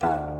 Música